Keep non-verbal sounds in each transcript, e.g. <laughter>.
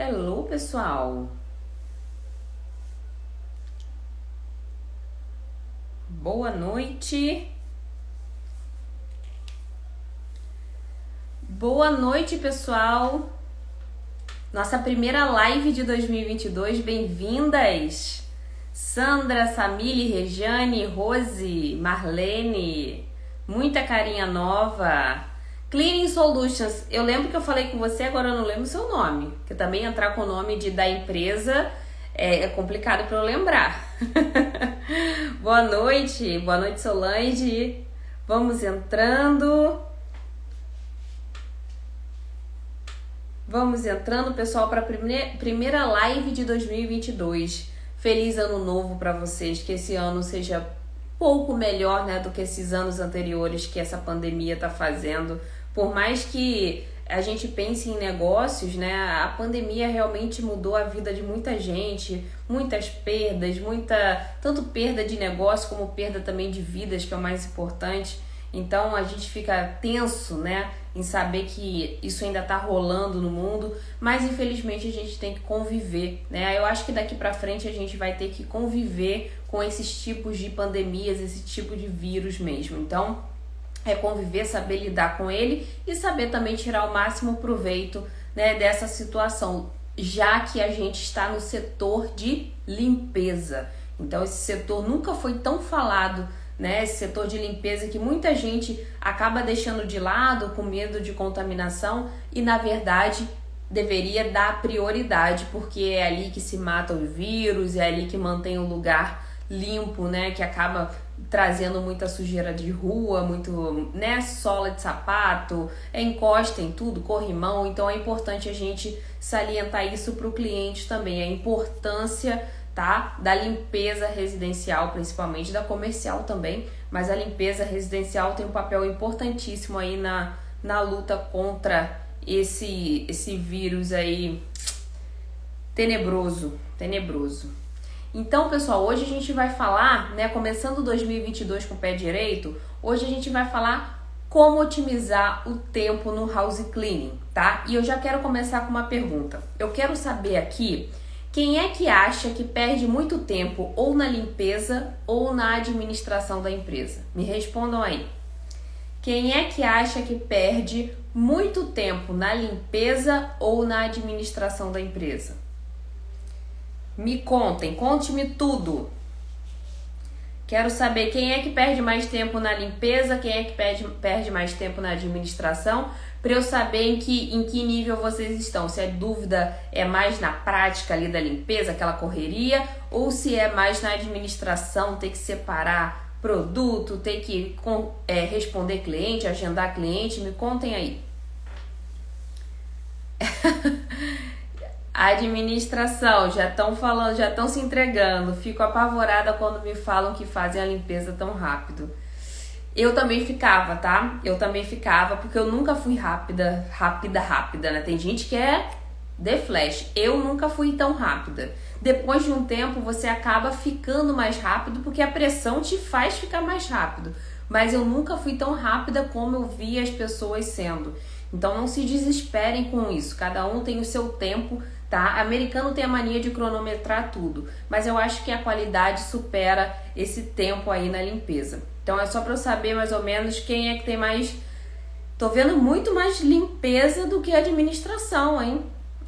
Hello, pessoal! Boa noite! Boa noite, pessoal! Nossa primeira live de 2022, bem-vindas! Sandra, Samile, Rejane, Rose, Marlene, muita carinha nova. Cleaning Solutions, eu lembro que eu falei com você, agora eu não lembro o seu nome. Que também entrar com o nome de, da empresa é, é complicado para eu lembrar. <laughs> boa noite, boa noite Solange. Vamos entrando. Vamos entrando, pessoal, para a primeira live de 2022. Feliz ano novo para vocês, que esse ano seja pouco melhor, né, do que esses anos anteriores que essa pandemia está fazendo por mais que a gente pense em negócios, né? A pandemia realmente mudou a vida de muita gente, muitas perdas, muita tanto perda de negócio como perda também de vidas, que é o mais importante. Então a gente fica tenso, né, em saber que isso ainda está rolando no mundo, mas infelizmente a gente tem que conviver, né? Eu acho que daqui para frente a gente vai ter que conviver com esses tipos de pandemias, esse tipo de vírus mesmo. Então, é conviver, saber lidar com ele e saber também tirar o máximo proveito né, dessa situação, já que a gente está no setor de limpeza. Então, esse setor nunca foi tão falado, né? Esse setor de limpeza que muita gente acaba deixando de lado com medo de contaminação e, na verdade, deveria dar prioridade, porque é ali que se mata o vírus, é ali que mantém o lugar limpo, né? Que acaba trazendo muita sujeira de rua, muito, né, sola de sapato, encosta em tudo, corrimão, então é importante a gente salientar isso para o cliente também, a importância, tá, da limpeza residencial, principalmente da comercial também, mas a limpeza residencial tem um papel importantíssimo aí na, na luta contra esse esse vírus aí tenebroso, tenebroso. Então, pessoal, hoje a gente vai falar, né, começando 2022 com o pé direito, hoje a gente vai falar como otimizar o tempo no house cleaning, tá? E eu já quero começar com uma pergunta. Eu quero saber aqui quem é que acha que perde muito tempo ou na limpeza ou na administração da empresa? Me respondam aí. Quem é que acha que perde muito tempo na limpeza ou na administração da empresa? Me contem, conte-me tudo. Quero saber quem é que perde mais tempo na limpeza, quem é que perde, perde mais tempo na administração, para eu saber em que, em que nível vocês estão. Se a dúvida é mais na prática ali da limpeza, aquela correria, ou se é mais na administração, ter que separar produto, ter que é, responder cliente, agendar cliente. Me contem aí. <laughs> Administração, já estão falando, já estão se entregando. Fico apavorada quando me falam que fazem a limpeza tão rápido. Eu também ficava, tá? Eu também ficava, porque eu nunca fui rápida, rápida, rápida, né? Tem gente que é de flash. Eu nunca fui tão rápida. Depois de um tempo, você acaba ficando mais rápido, porque a pressão te faz ficar mais rápido. Mas eu nunca fui tão rápida como eu vi as pessoas sendo. Então não se desesperem com isso. Cada um tem o seu tempo tá? Americano tem a mania de cronometrar tudo, mas eu acho que a qualidade supera esse tempo aí na limpeza. Então é só para eu saber mais ou menos quem é que tem mais. Tô vendo muito mais limpeza do que administração, hein?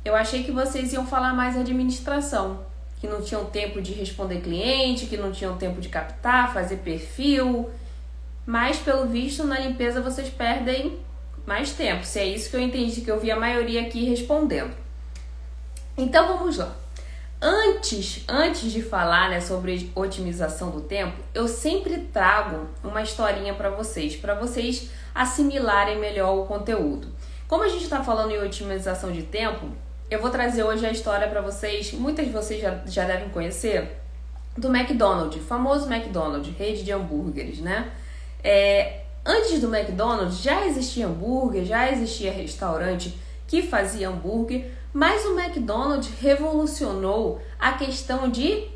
Eu achei que vocês iam falar mais administração, que não tinham tempo de responder cliente, que não tinham tempo de captar, fazer perfil. Mas pelo visto na limpeza vocês perdem mais tempo. Se é isso que eu entendi que eu vi a maioria aqui respondendo. Então vamos lá. Antes, antes de falar né, sobre otimização do tempo, eu sempre trago uma historinha para vocês, para vocês assimilarem melhor o conteúdo. Como a gente está falando em otimização de tempo, eu vou trazer hoje a história para vocês, muitas de vocês já, já devem conhecer, do McDonald's, famoso McDonald's, rede de hambúrgueres, né? É, antes do McDonald's já existia hambúrguer, já existia restaurante que fazia hambúrguer, mas o McDonald's revolucionou a questão de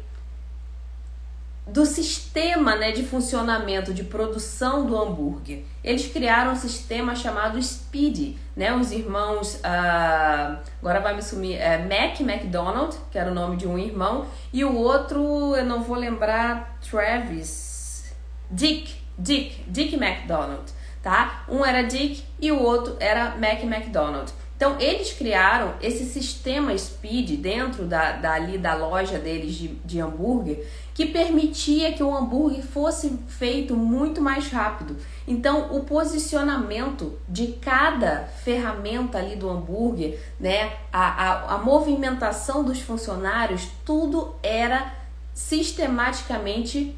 do sistema né, de funcionamento de produção do hambúrguer. Eles criaram um sistema chamado Speed, né? Os irmãos, uh, agora vai me sumir, é Mac McDonald, que era o nome de um irmão, e o outro, eu não vou lembrar, Travis, Dick, Dick, Dick McDonald, tá? Um era Dick e o outro era Mac McDonald. Então, eles criaram esse sistema Speed dentro da, da, ali da loja deles de, de hambúrguer que permitia que o hambúrguer fosse feito muito mais rápido. Então, o posicionamento de cada ferramenta ali do hambúrguer, né, a, a, a movimentação dos funcionários, tudo era sistematicamente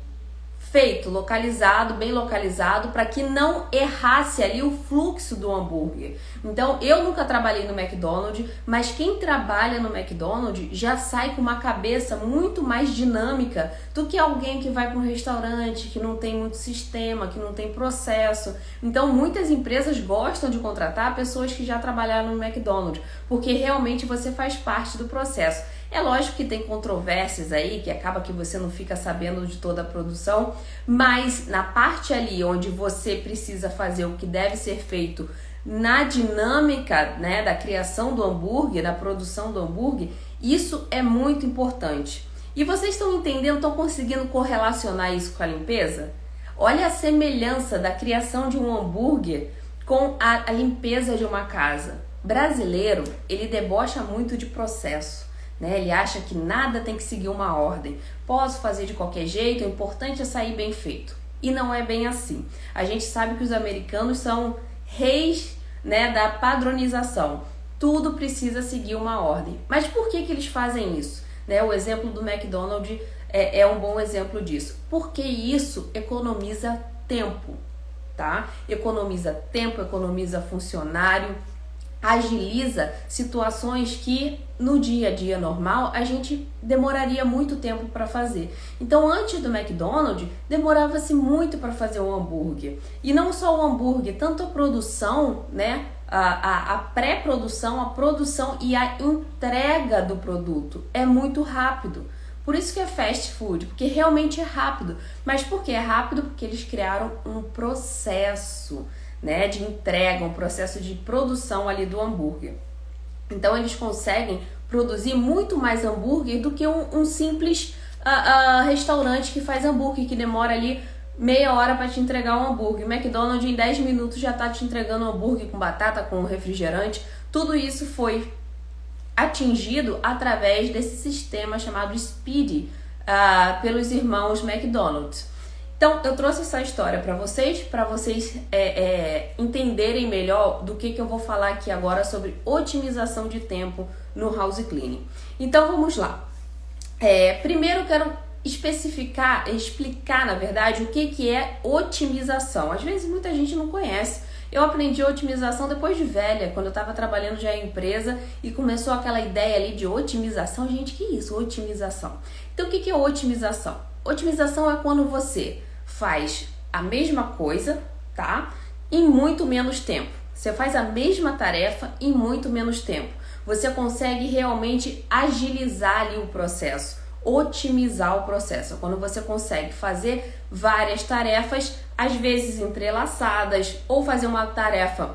feito, localizado, bem localizado, para que não errasse ali o fluxo do hambúrguer. Então, eu nunca trabalhei no McDonald's, mas quem trabalha no McDonald's já sai com uma cabeça muito mais dinâmica do que alguém que vai para um restaurante que não tem muito sistema, que não tem processo. Então, muitas empresas gostam de contratar pessoas que já trabalharam no McDonald's, porque realmente você faz parte do processo. É lógico que tem controvérsias aí, que acaba que você não fica sabendo de toda a produção, mas na parte ali onde você precisa fazer o que deve ser feito na dinâmica né, da criação do hambúrguer, da produção do hambúrguer, isso é muito importante. E vocês estão entendendo, estão conseguindo correlacionar isso com a limpeza? Olha a semelhança da criação de um hambúrguer com a, a limpeza de uma casa. Brasileiro, ele debocha muito de processo. Né? Ele acha que nada tem que seguir uma ordem. Posso fazer de qualquer jeito, o importante é sair bem feito. E não é bem assim. A gente sabe que os americanos são reis né, da padronização. Tudo precisa seguir uma ordem. Mas por que, que eles fazem isso? Né? O exemplo do McDonald's é, é um bom exemplo disso. Porque isso economiza tempo, tá? Economiza tempo, economiza funcionário, agiliza situações que no dia a dia normal a gente demoraria muito tempo para fazer. Então, antes do McDonald's, demorava-se muito para fazer o hambúrguer. E não só o hambúrguer, tanto a produção, né? A, a, a pré-produção, a produção e a entrega do produto é muito rápido. Por isso que é fast food, porque realmente é rápido. Mas por que é rápido? Porque eles criaram um processo né, de entrega, um processo de produção ali do hambúrguer. Então eles conseguem produzir muito mais hambúrguer do que um, um simples uh, uh, restaurante que faz hambúrguer, que demora ali meia hora para te entregar um hambúrguer. O McDonald's em 10 minutos já está te entregando um hambúrguer com batata, com refrigerante. Tudo isso foi atingido através desse sistema chamado Speed uh, pelos irmãos McDonald's. Então, eu trouxe essa história para vocês, para vocês é, é, entenderem melhor do que, que eu vou falar aqui agora sobre otimização de tempo no house cleaning. Então, vamos lá. É, primeiro, eu quero especificar, explicar, na verdade, o que, que é otimização. Às vezes, muita gente não conhece. Eu aprendi otimização depois de velha, quando eu estava trabalhando já em empresa e começou aquela ideia ali de otimização. Gente, que isso? Otimização. Então, o que, que é otimização? Otimização é quando você faz a mesma coisa, tá? Em muito menos tempo. Você faz a mesma tarefa em muito menos tempo. Você consegue realmente agilizar ali o processo, otimizar o processo. Quando você consegue fazer várias tarefas, às vezes entrelaçadas, ou fazer uma tarefa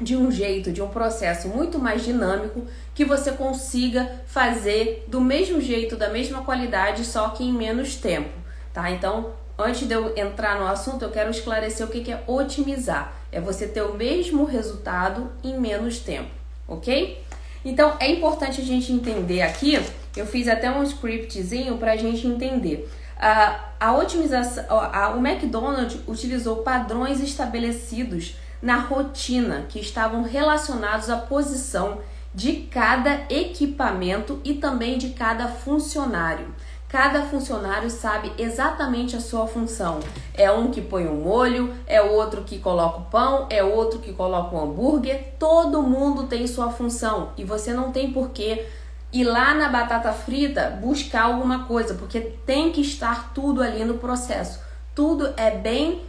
de um jeito, de um processo muito mais dinâmico, que você consiga fazer do mesmo jeito, da mesma qualidade, só que em menos tempo, tá? Então, Antes de eu entrar no assunto, eu quero esclarecer o que é otimizar. É você ter o mesmo resultado em menos tempo, ok? Então é importante a gente entender aqui. Eu fiz até um scriptzinho para a gente entender. A, a otimização, a, o McDonald's utilizou padrões estabelecidos na rotina que estavam relacionados à posição de cada equipamento e também de cada funcionário. Cada funcionário sabe exatamente a sua função. É um que põe o um molho, é outro que coloca o pão, é outro que coloca o hambúrguer. Todo mundo tem sua função e você não tem porquê ir lá na batata frita buscar alguma coisa, porque tem que estar tudo ali no processo. Tudo é bem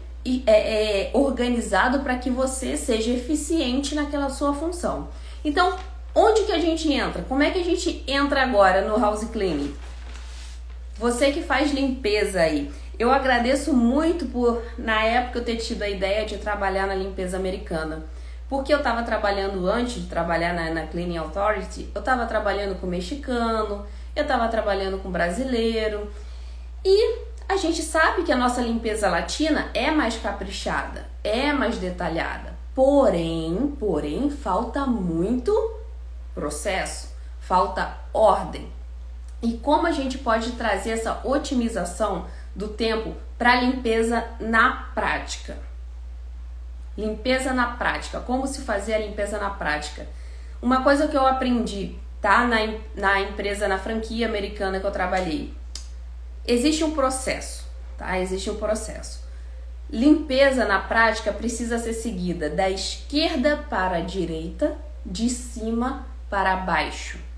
é, é organizado para que você seja eficiente naquela sua função. Então, onde que a gente entra? Como é que a gente entra agora no house cleaning? Você que faz limpeza aí, eu agradeço muito por, na época, eu ter tido a ideia de trabalhar na limpeza americana. Porque eu estava trabalhando antes de trabalhar na, na Cleaning Authority, eu estava trabalhando com mexicano, eu estava trabalhando com brasileiro. E a gente sabe que a nossa limpeza latina é mais caprichada, é mais detalhada. Porém, porém, falta muito processo, falta ordem. E como a gente pode trazer essa otimização do tempo para limpeza na prática? Limpeza na prática. Como se fazer a limpeza na prática? Uma coisa que eu aprendi, tá? Na, na empresa, na franquia americana que eu trabalhei. Existe um processo, tá? Existe um processo. Limpeza na prática precisa ser seguida da esquerda para a direita, de cima para baixo.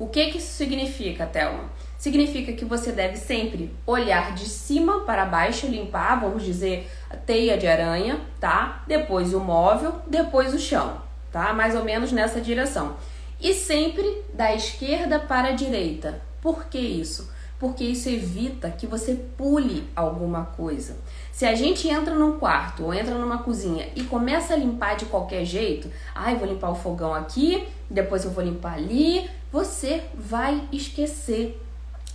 O que, que isso significa, Thelma? Significa que você deve sempre olhar de cima para baixo, limpar, vamos dizer, a teia de aranha, tá? Depois o móvel, depois o chão, tá? Mais ou menos nessa direção. E sempre da esquerda para a direita. Por que isso? Porque isso evita que você pule alguma coisa. Se a gente entra num quarto ou entra numa cozinha e começa a limpar de qualquer jeito, ai, vou limpar o fogão aqui, depois eu vou limpar ali, você vai esquecer.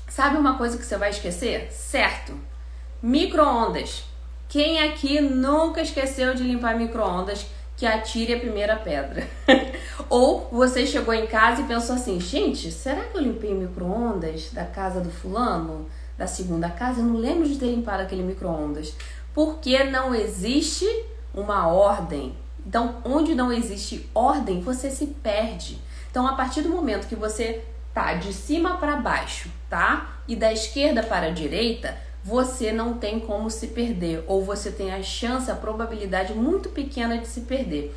Sabe uma coisa que você vai esquecer? Certo. Micro-ondas. Quem aqui nunca esqueceu de limpar micro-ondas? Que atire a primeira pedra. <laughs> Ou você chegou em casa e pensou assim: gente, será que eu limpei micro-ondas da casa do fulano? Da segunda casa? Eu não lembro de ter limpado aquele micro-ondas. Porque não existe uma ordem. Então, onde não existe ordem, você se perde. Então, a partir do momento que você tá de cima para baixo, tá? E da esquerda para a direita, você não tem como se perder, ou você tem a chance, a probabilidade muito pequena de se perder.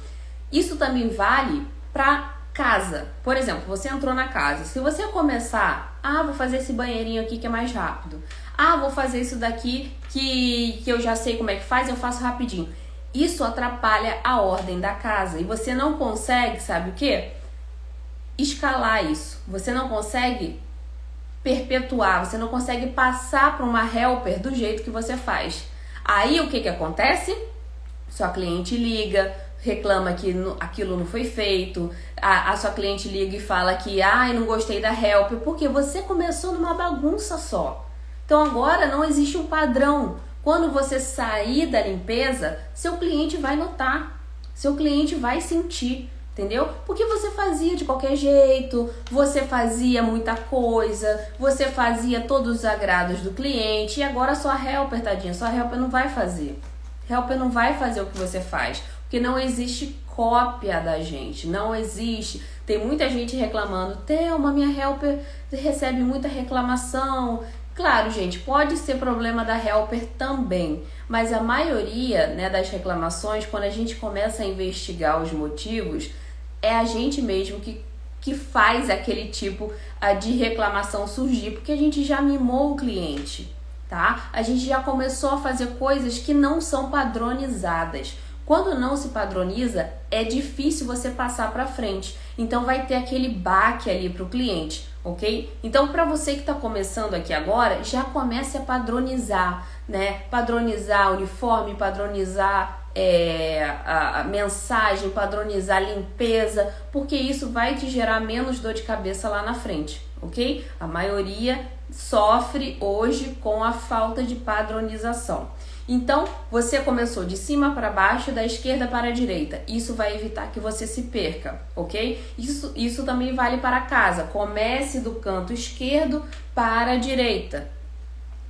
Isso também vale para casa. Por exemplo, você entrou na casa. Se você começar, ah, vou fazer esse banheirinho aqui que é mais rápido. Ah, vou fazer isso daqui que, que eu já sei como é que faz, eu faço rapidinho. Isso atrapalha a ordem da casa e você não consegue, sabe o que? escalar isso. Você não consegue perpetuar, você não consegue passar para uma helper do jeito que você faz. Aí o que, que acontece? Sua cliente liga, reclama que aquilo não foi feito, a, a sua cliente liga e fala que ai, não gostei da helper, porque você começou numa bagunça só. Então agora não existe um padrão. Quando você sair da limpeza, seu cliente vai notar, seu cliente vai sentir entendeu? Porque você fazia de qualquer jeito, você fazia muita coisa, você fazia todos os agrados do cliente e agora sua helper, tadinha, sua helper não vai fazer. Helper não vai fazer o que você faz, porque não existe cópia da gente, não existe. Tem muita gente reclamando, Thelma, minha helper recebe muita reclamação. Claro, gente, pode ser problema da helper também, mas a maioria né, das reclamações, quando a gente começa a investigar os motivos, é a gente mesmo que, que faz aquele tipo uh, de reclamação surgir, porque a gente já mimou o cliente, tá? A gente já começou a fazer coisas que não são padronizadas. Quando não se padroniza, é difícil você passar para frente. Então vai ter aquele baque ali para o cliente, ok? Então para você que está começando aqui agora, já comece a padronizar, né? Padronizar uniforme, padronizar é, a, a, mensagem, padronizar a limpeza, porque isso vai te gerar menos dor de cabeça lá na frente, ok? A maioria sofre hoje com a falta de padronização. Então, você começou de cima para baixo, da esquerda para a direita. Isso vai evitar que você se perca, ok? Isso, isso também vale para casa. Comece do canto esquerdo para a direita.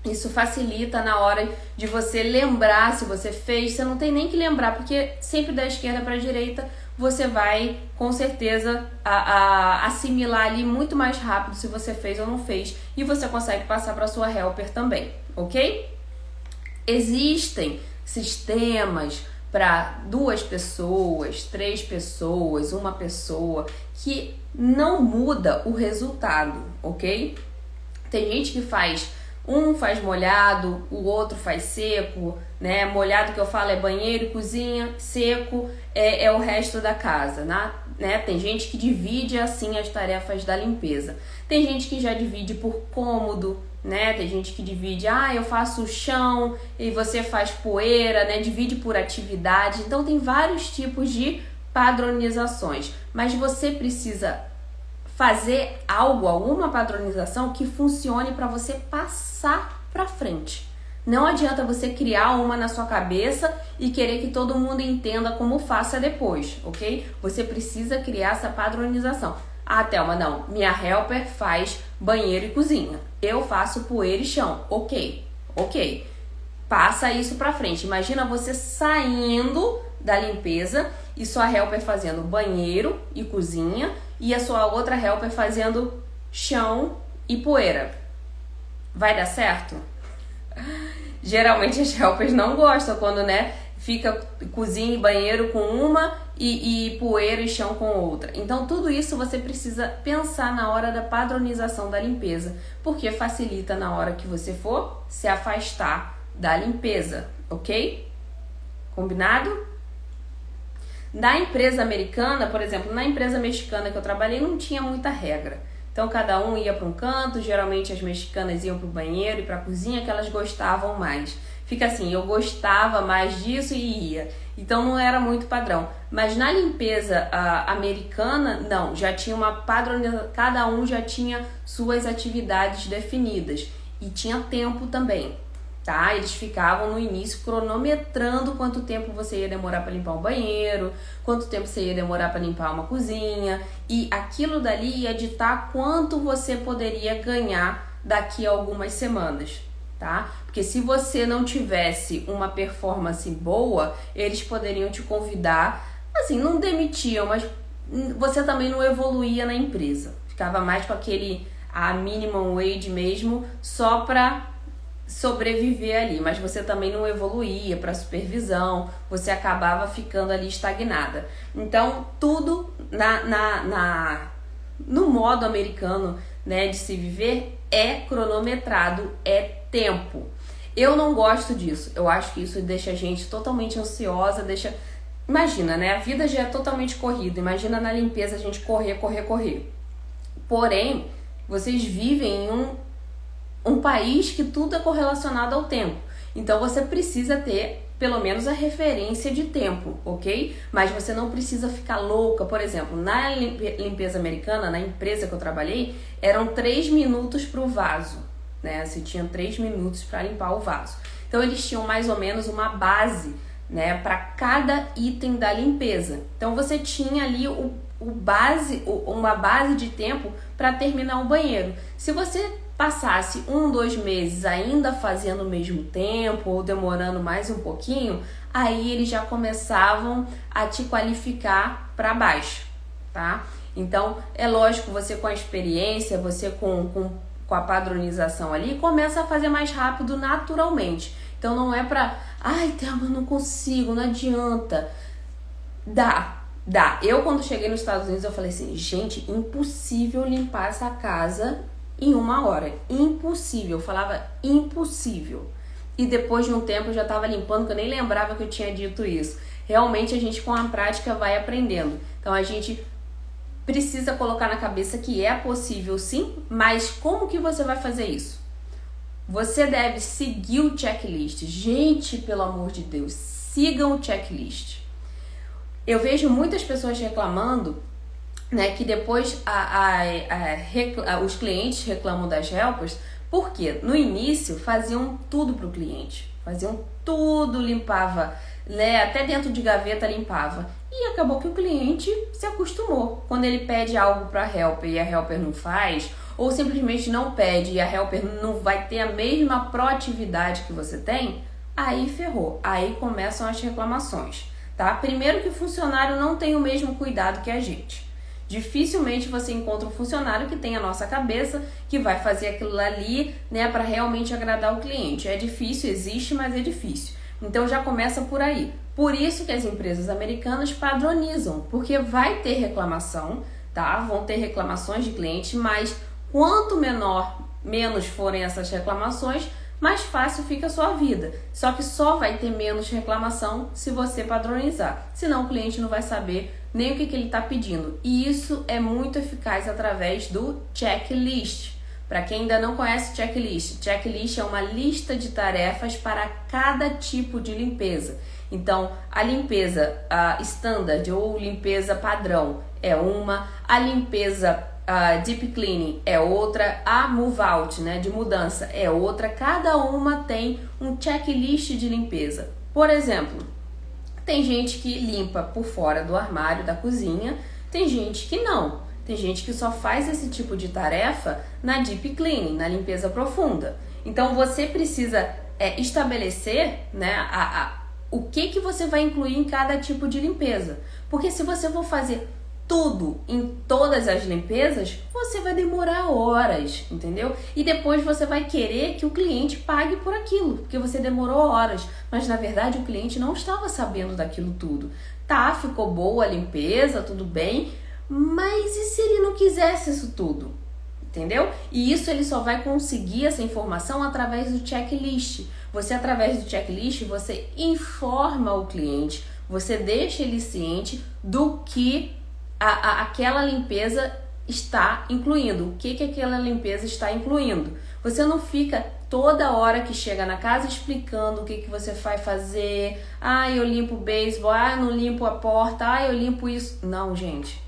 Isso facilita na hora de você lembrar se você fez. Você não tem nem que lembrar, porque sempre da esquerda para a direita você vai com certeza a, a, assimilar ali muito mais rápido se você fez ou não fez. E você consegue passar para sua helper também, ok? Existem sistemas para duas pessoas, três pessoas, uma pessoa que não muda o resultado, ok? Tem gente que faz um faz molhado, o outro faz seco, né? Molhado que eu falo é banheiro cozinha, seco é, é o resto da casa, né? Tem gente que divide assim as tarefas da limpeza. Tem gente que já divide por cômodo, né? Tem gente que divide, ah, eu faço chão e você faz poeira, né? Divide por atividade. Então tem vários tipos de padronizações, mas você precisa fazer algo, alguma padronização que funcione para você passar para frente. Não adianta você criar uma na sua cabeça e querer que todo mundo entenda como faça depois, ok? Você precisa criar essa padronização. Ah, Thelma, não. Minha helper faz banheiro e cozinha. Eu faço poeira e chão. Ok, ok. Passa isso pra frente. Imagina você saindo da limpeza e sua helper fazendo banheiro e cozinha e a sua outra helper fazendo chão e poeira. Vai dar certo? <laughs> Geralmente as helpers não gostam quando, né, fica cozinha e banheiro com uma e, e poeira e chão com outra. Então, tudo isso você precisa pensar na hora da padronização da limpeza, porque facilita na hora que você for se afastar da limpeza, ok? Combinado? Na empresa americana, por exemplo, na empresa mexicana que eu trabalhei, não tinha muita regra. Então cada um ia para um canto, geralmente as mexicanas iam para o banheiro e para a cozinha que elas gostavam mais. Fica assim, eu gostava mais disso e ia. Então não era muito padrão. Mas na limpeza uh, americana, não, já tinha uma padronização, cada um já tinha suas atividades definidas e tinha tempo também tá? Eles ficavam no início cronometrando quanto tempo você ia demorar para limpar um banheiro, quanto tempo você ia demorar para limpar uma cozinha, e aquilo dali ia ditar quanto você poderia ganhar daqui a algumas semanas, tá? Porque se você não tivesse uma performance boa, eles poderiam te convidar, assim, não demitiam, mas você também não evoluía na empresa. Ficava mais com aquele a minimum wage mesmo, só para sobreviver ali, mas você também não evoluía para supervisão, você acabava ficando ali estagnada. Então, tudo na, na, na no modo americano né, de se viver é cronometrado, é tempo. Eu não gosto disso. Eu acho que isso deixa a gente totalmente ansiosa, deixa. Imagina, né? A vida já é totalmente corrida. Imagina na limpeza a gente correr, correr, correr. Porém, vocês vivem em um um país que tudo é correlacionado ao tempo. Então você precisa ter pelo menos a referência de tempo, ok? Mas você não precisa ficar louca. Por exemplo, na limpeza americana, na empresa que eu trabalhei, eram três minutos para o vaso, né? Você tinha três minutos para limpar o vaso. Então eles tinham mais ou menos uma base, né, para cada item da limpeza. Então você tinha ali o, o base, o, uma base de tempo para terminar o banheiro. Se você passasse um, dois meses ainda fazendo o mesmo tempo ou demorando mais um pouquinho, aí eles já começavam a te qualificar para baixo, tá? Então, é lógico, você com a experiência, você com, com, com a padronização ali, começa a fazer mais rápido naturalmente. Então, não é pra, ai, Thelma, não consigo, não adianta. Dá, dá. Eu, quando cheguei nos Estados Unidos, eu falei assim, gente, impossível limpar essa casa em uma hora. Impossível. Eu falava impossível. E depois de um tempo eu já estava limpando, que eu nem lembrava que eu tinha dito isso. Realmente a gente com a prática vai aprendendo. Então a gente precisa colocar na cabeça que é possível sim, mas como que você vai fazer isso? Você deve seguir o checklist. Gente, pelo amor de Deus, sigam o checklist. Eu vejo muitas pessoas reclamando né, que depois a, a, a, os clientes reclamam das helpers, porque no início faziam tudo para o cliente, faziam tudo, limpava, né, até dentro de gaveta limpava. E acabou que o cliente se acostumou. Quando ele pede algo para a helper e a helper não faz, ou simplesmente não pede e a helper não vai ter a mesma proatividade que você tem, aí ferrou. Aí começam as reclamações, tá? Primeiro que o funcionário não tem o mesmo cuidado que a gente. Dificilmente você encontra um funcionário que tem a nossa cabeça, que vai fazer aquilo ali, né, para realmente agradar o cliente. É difícil, existe, mas é difícil. Então já começa por aí. Por isso que as empresas americanas padronizam, porque vai ter reclamação, tá? Vão ter reclamações de cliente, mas quanto menor, menos forem essas reclamações, mais fácil fica a sua vida. Só que só vai ter menos reclamação se você padronizar. Senão o cliente não vai saber nem o que, que ele está pedindo. E isso é muito eficaz através do checklist. Para quem ainda não conhece checklist, checklist é uma lista de tarefas para cada tipo de limpeza. Então, a limpeza a standard ou limpeza padrão é uma, a limpeza a deep cleaning é outra, a move out, né, de mudança é outra. Cada uma tem um checklist de limpeza. Por exemplo, tem gente que limpa por fora do armário da cozinha, tem gente que não. Tem gente que só faz esse tipo de tarefa na deep cleaning, na limpeza profunda. Então você precisa é, estabelecer, né, a, a, o que que você vai incluir em cada tipo de limpeza. Porque se você for fazer tudo em todas as limpezas, você vai demorar horas, entendeu? E depois você vai querer que o cliente pague por aquilo, porque você demorou horas, mas na verdade o cliente não estava sabendo daquilo tudo. Tá, ficou boa a limpeza, tudo bem, mas e se ele não quisesse isso tudo? Entendeu? E isso ele só vai conseguir essa informação através do checklist. Você através do checklist, você informa o cliente, você deixa ele ciente do que a, a, aquela limpeza está incluindo. O que, que aquela limpeza está incluindo? Você não fica toda hora que chega na casa explicando o que, que você vai fazer. Ah, eu limpo o beisebol. Ah, não limpo a porta. Ah, eu limpo isso. Não, gente.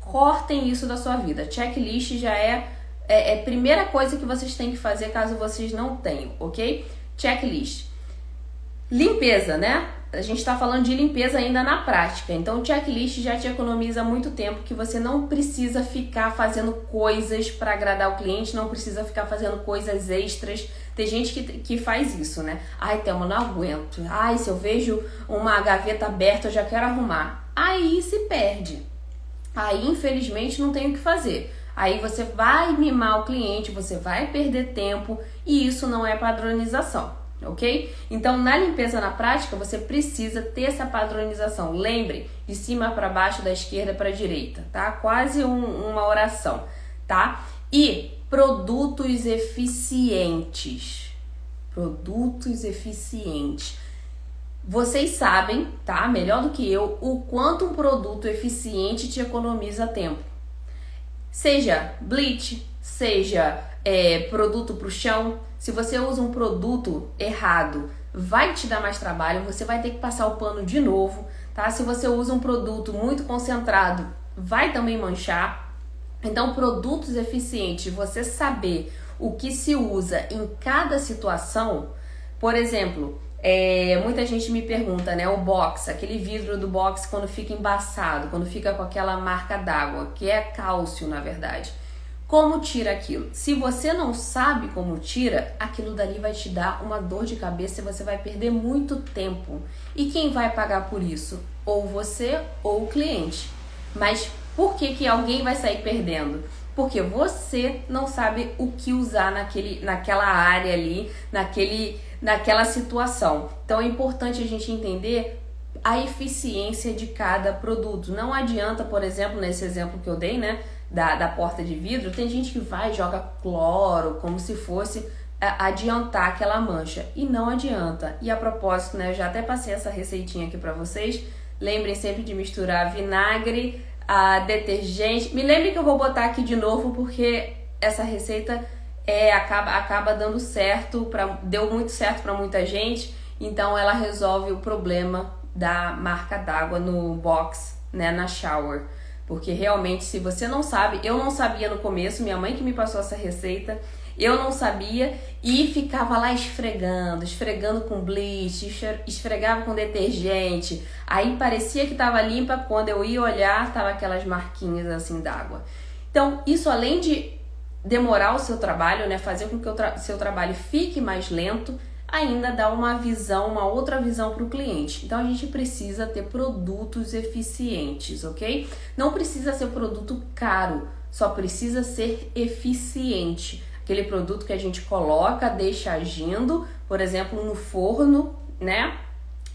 Cortem isso da sua vida. Checklist já é, é, é a primeira coisa que vocês têm que fazer caso vocês não tenham, ok? Checklist. Limpeza, né? A gente está falando de limpeza ainda na prática. Então, o checklist já te economiza muito tempo que você não precisa ficar fazendo coisas para agradar o cliente, não precisa ficar fazendo coisas extras. Tem gente que, que faz isso, né? Ai, Thelma, não aguento. Ai, se eu vejo uma gaveta aberta, eu já quero arrumar. Aí se perde. Aí, infelizmente, não tem o que fazer. Aí você vai mimar o cliente, você vai perder tempo e isso não é padronização ok? Então, na limpeza na prática, você precisa ter essa padronização. Lembre, de cima para baixo, da esquerda para a direita, tá? Quase um, uma oração, tá? E produtos eficientes. Produtos eficientes. Vocês sabem, tá? Melhor do que eu, o quanto um produto eficiente te economiza tempo. Seja bleach, seja é, produto para o chão, se você usa um produto errado, vai te dar mais trabalho, você vai ter que passar o pano de novo, tá? Se você usa um produto muito concentrado, vai também manchar. Então, produtos eficientes, você saber o que se usa em cada situação, por exemplo, é, muita gente me pergunta, né? O box, aquele vidro do box quando fica embaçado, quando fica com aquela marca d'água, que é cálcio, na verdade. Como tira aquilo? Se você não sabe como tira, aquilo dali vai te dar uma dor de cabeça e você vai perder muito tempo. E quem vai pagar por isso? Ou você ou o cliente. Mas por que, que alguém vai sair perdendo? Porque você não sabe o que usar naquele, naquela área ali, naquele, naquela situação. Então é importante a gente entender a eficiência de cada produto. Não adianta, por exemplo, nesse exemplo que eu dei, né? Da, da porta de vidro, tem gente que vai e joga cloro como se fosse é, adiantar aquela mancha e não adianta. E a propósito, né, eu já até passei essa receitinha aqui para vocês. Lembrem sempre de misturar vinagre, a detergente. Me lembre que eu vou botar aqui de novo porque essa receita é acaba acaba dando certo para deu muito certo para muita gente. Então ela resolve o problema da marca d'água no box, né, na shower. Porque realmente, se você não sabe, eu não sabia no começo, minha mãe que me passou essa receita, eu não sabia e ficava lá esfregando, esfregando com bleach, esfregava com detergente. Aí parecia que estava limpa, quando eu ia olhar, tava aquelas marquinhas assim d'água. Então, isso além de demorar o seu trabalho, né, fazer com que o tra seu trabalho fique mais lento, ainda dá uma visão, uma outra visão para o cliente. Então a gente precisa ter produtos eficientes, ok? Não precisa ser produto caro, só precisa ser eficiente. Aquele produto que a gente coloca, deixa agindo, por exemplo, no forno, né?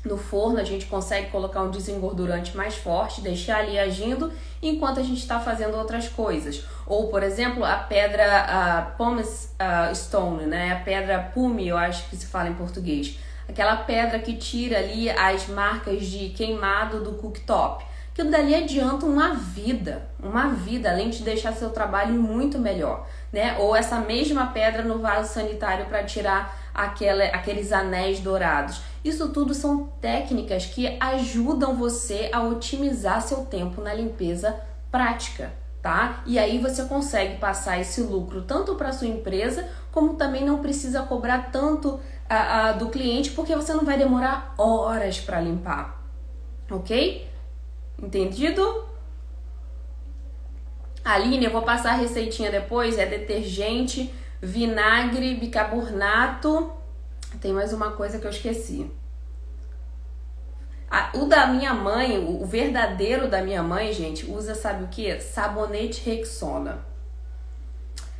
No forno a gente consegue colocar um desengordurante mais forte, deixar ali agindo enquanto a gente está fazendo outras coisas. Ou, por exemplo, a pedra a pumice uh, stone, né? A pedra pume, eu acho que se fala em português. Aquela pedra que tira ali as marcas de queimado do cooktop. Aquilo dali adianta uma vida, uma vida, além de deixar seu trabalho muito melhor, né? Ou essa mesma pedra no vaso sanitário para tirar aquela, aqueles anéis dourados. Isso tudo são técnicas que ajudam você a otimizar seu tempo na limpeza prática, tá? E aí você consegue passar esse lucro tanto para sua empresa, como também não precisa cobrar tanto a, a, do cliente, porque você não vai demorar horas para limpar, ok? Entendido? Aline, eu vou passar a receitinha depois, é detergente, vinagre, bicarbonato. Tem mais uma coisa que eu esqueci. O da minha mãe, o verdadeiro da minha mãe, gente, usa sabe o que? Sabonete Rexona.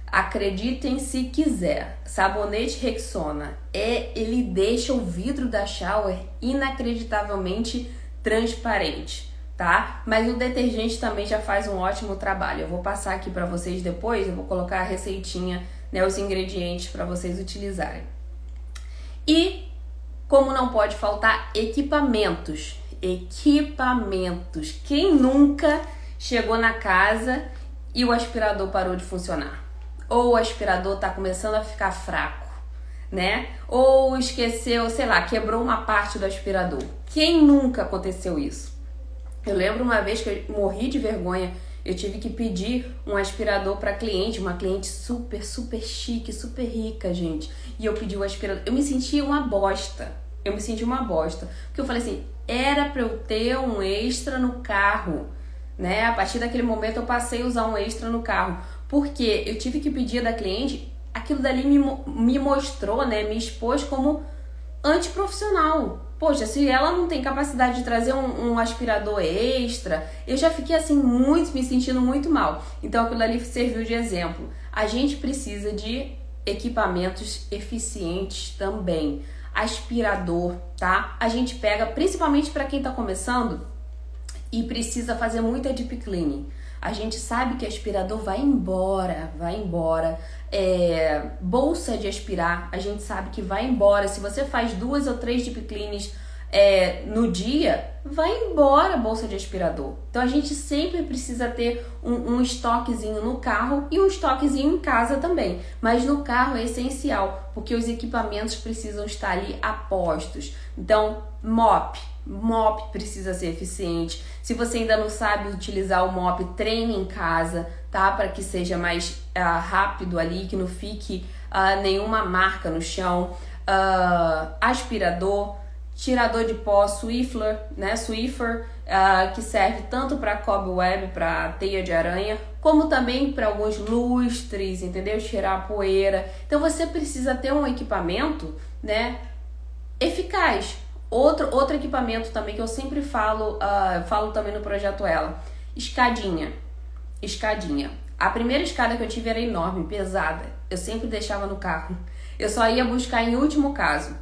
Acreditem se quiser. Sabonete Rexona é ele deixa o vidro da shower inacreditavelmente transparente, tá? Mas o detergente também já faz um ótimo trabalho. Eu vou passar aqui para vocês depois, eu vou colocar a receitinha, né, os ingredientes para vocês utilizarem. E como não pode faltar equipamentos. Equipamentos. Quem nunca chegou na casa e o aspirador parou de funcionar? Ou o aspirador está começando a ficar fraco, né? Ou esqueceu, sei lá, quebrou uma parte do aspirador. Quem nunca aconteceu isso? Eu lembro uma vez que eu morri de vergonha eu tive que pedir um aspirador para cliente, uma cliente super, super chique, super rica, gente. E eu pedi o aspirador. Eu me senti uma bosta. Eu me senti uma bosta. Porque eu falei assim, era para eu ter um extra no carro, né? A partir daquele momento eu passei a usar um extra no carro. Porque eu tive que pedir da cliente, aquilo dali me, me mostrou, né? Me expôs como antiprofissional. Poxa, se ela não tem capacidade de trazer um, um, aspirador extra, eu já fiquei assim muito me sentindo muito mal. Então aquilo ali serviu de exemplo. A gente precisa de equipamentos eficientes também. Aspirador, tá? A gente pega, principalmente para quem está começando e precisa fazer muita deep cleaning. A gente sabe que aspirador vai embora, vai embora é, bolsa de aspirar, a gente sabe que vai embora. Se você faz duas ou três deep cleans é, no dia, vai embora a bolsa de aspirador. Então a gente sempre precisa ter um, um, estoquezinho no carro e um estoquezinho em casa também. Mas no carro é essencial, porque os equipamentos precisam estar ali a postos. Então, mop, mop precisa ser eficiente. Se você ainda não sabe utilizar o mop, treine em casa, tá? Para que seja mais uh, rápido ali, que não fique uh, nenhuma marca no chão. Uh, aspirador, tirador de pó, Swiffer, né? Swiffer, que serve tanto para cobweb, para teia de aranha, como também para alguns lustres, entendeu? Tirar a poeira. Então você precisa ter um equipamento, né? Eficaz. Outro, outro equipamento também que eu sempre falo, falo também no projeto Ela, escadinha escadinha. A primeira escada que eu tive era enorme, pesada. Eu sempre deixava no carro. Eu só ia buscar em último caso.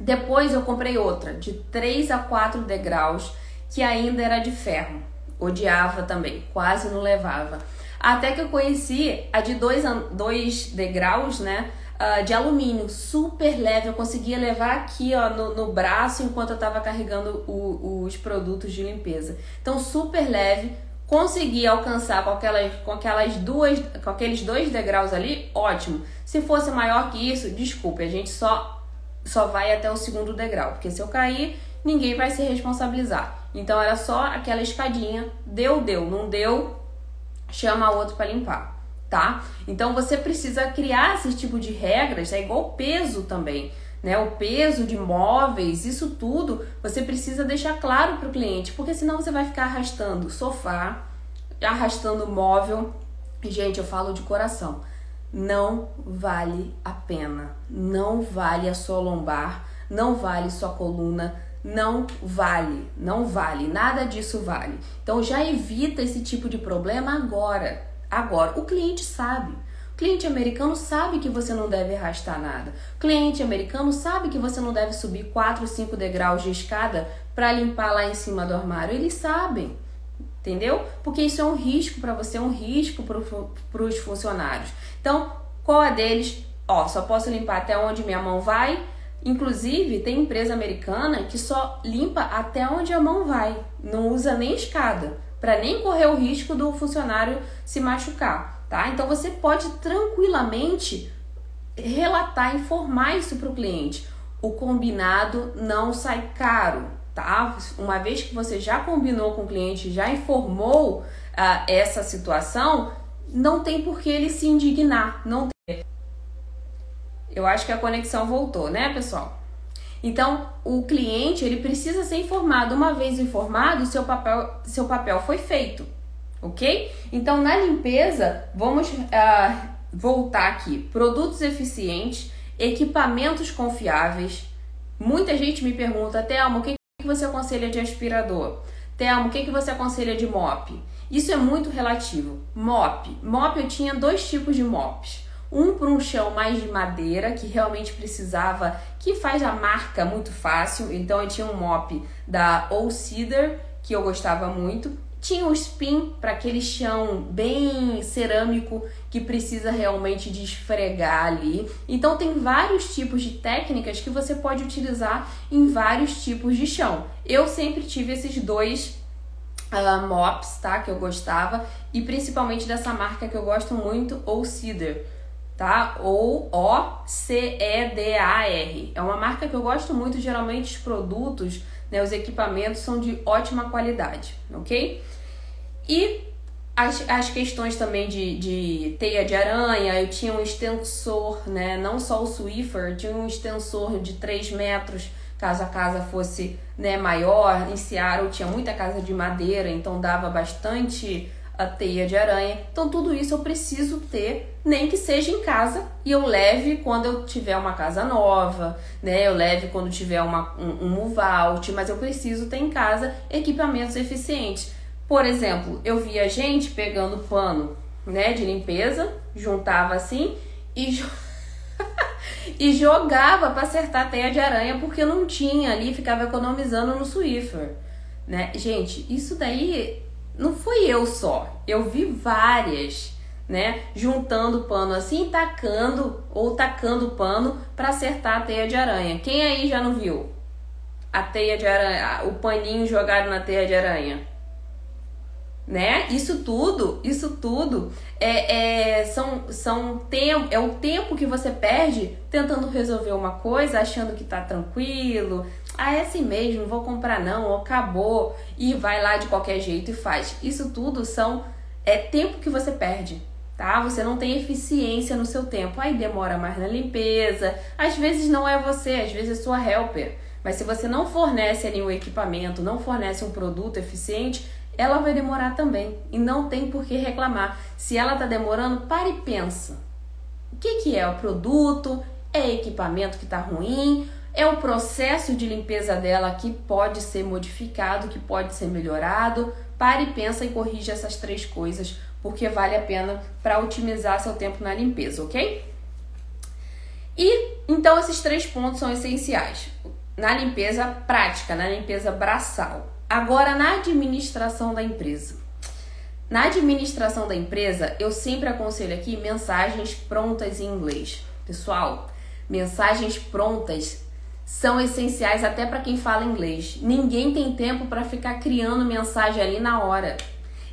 Depois eu comprei outra, de 3 a 4 degraus, que ainda era de ferro. Odiava também, quase não levava. Até que eu conheci a de 2 degraus, né? Uh, de alumínio, super leve. Eu conseguia levar aqui ó, no, no braço enquanto eu estava carregando o, os produtos de limpeza. Então, super leve, conseguir alcançar com aquelas, com aquelas duas, com aqueles dois degraus ali, ótimo. Se fosse maior que isso, desculpe, a gente só só vai até o segundo degrau, porque se eu cair, ninguém vai se responsabilizar. Então era só aquela escadinha, deu, deu, não deu, chama outro para limpar, tá? Então você precisa criar esse tipo de regras, é igual peso também né, o peso de móveis, isso tudo você precisa deixar claro para o cliente, porque senão você vai ficar arrastando sofá, arrastando móvel. Gente, eu falo de coração, não vale a pena, não vale a sua lombar, não vale sua coluna, não vale, não vale, nada disso vale. Então já evita esse tipo de problema agora. Agora, o cliente sabe Cliente americano sabe que você não deve arrastar nada. Cliente americano sabe que você não deve subir 4, 5 degraus de escada para limpar lá em cima do armário. Eles sabem. Entendeu? Porque isso é um risco para você, é um risco para os funcionários. Então, qual é deles? Ó, só posso limpar até onde minha mão vai. Inclusive, tem empresa americana que só limpa até onde a mão vai, não usa nem escada, para nem correr o risco do funcionário se machucar, tá? Então você pode tranquilamente relatar, informar isso para o cliente. O combinado não sai caro, tá? Uma vez que você já combinou com o cliente, já informou uh, essa situação, não tem por que ele se indignar, não tem. Eu acho que a conexão voltou, né, pessoal? Então, o cliente ele precisa ser informado. Uma vez informado, seu papel, seu papel foi feito, ok? Então, na limpeza, vamos uh, voltar aqui: produtos eficientes, equipamentos confiáveis. Muita gente me pergunta, Thelma, o que você aconselha de aspirador? Thelma, o que você aconselha de mop? Isso é muito relativo. Mop. Mop eu tinha dois tipos de mops um para um chão mais de madeira, que realmente precisava, que faz a marca muito fácil. Então eu tinha um mop da Old Cedar, que eu gostava muito. Tinha o spin para aquele chão bem cerâmico que precisa realmente de esfregar ali. Então tem vários tipos de técnicas que você pode utilizar em vários tipos de chão. Eu sempre tive esses dois uh, mops, tá? Que eu gostava e principalmente dessa marca que eu gosto muito, Old Cedar tá? Ou O-C-E-D-A-R. É uma marca que eu gosto muito, geralmente os produtos, né, os equipamentos são de ótima qualidade, ok? E as, as questões também de, de teia de aranha, eu tinha um extensor, né? Não só o Swiffer, tinha um extensor de 3 metros, caso a casa fosse né, maior. Em Seattle tinha muita casa de madeira, então dava bastante a teia de aranha. Então tudo isso eu preciso ter, nem que seja em casa e eu leve quando eu tiver uma casa nova, né? Eu leve quando tiver uma, um, um move out, mas eu preciso ter em casa equipamentos eficientes. Por exemplo, eu via gente pegando pano, né, de limpeza, juntava assim e <laughs> e jogava para acertar a teia de aranha porque não tinha ali, ficava economizando no Swiffer, né? Gente, isso daí não fui eu só, eu vi várias, né? Juntando pano assim, tacando ou tacando pano para acertar a teia de aranha. Quem aí já não viu? A teia de aranha, o paninho jogado na teia de aranha né? Isso tudo, isso tudo é, é, são, são tempo, é o tempo que você perde tentando resolver uma coisa, achando que tá tranquilo. Ah, é assim mesmo, vou comprar não, acabou e vai lá de qualquer jeito e faz. Isso tudo são é tempo que você perde, tá? Você não tem eficiência no seu tempo, aí demora mais na limpeza. Às vezes não é você, às vezes é sua helper. Mas se você não fornece ali um equipamento, não fornece um produto eficiente, ela vai demorar também e não tem por que reclamar. Se ela está demorando, pare e pensa. O que, que é o produto? É equipamento que está ruim? É o processo de limpeza dela que pode ser modificado, que pode ser melhorado? Pare e pensa e corrija essas três coisas, porque vale a pena para otimizar seu tempo na limpeza, ok? E então esses três pontos são essenciais na limpeza prática, na limpeza braçal. Agora, na administração da empresa. Na administração da empresa, eu sempre aconselho aqui mensagens prontas em inglês. Pessoal, mensagens prontas são essenciais até para quem fala inglês. Ninguém tem tempo para ficar criando mensagem ali na hora.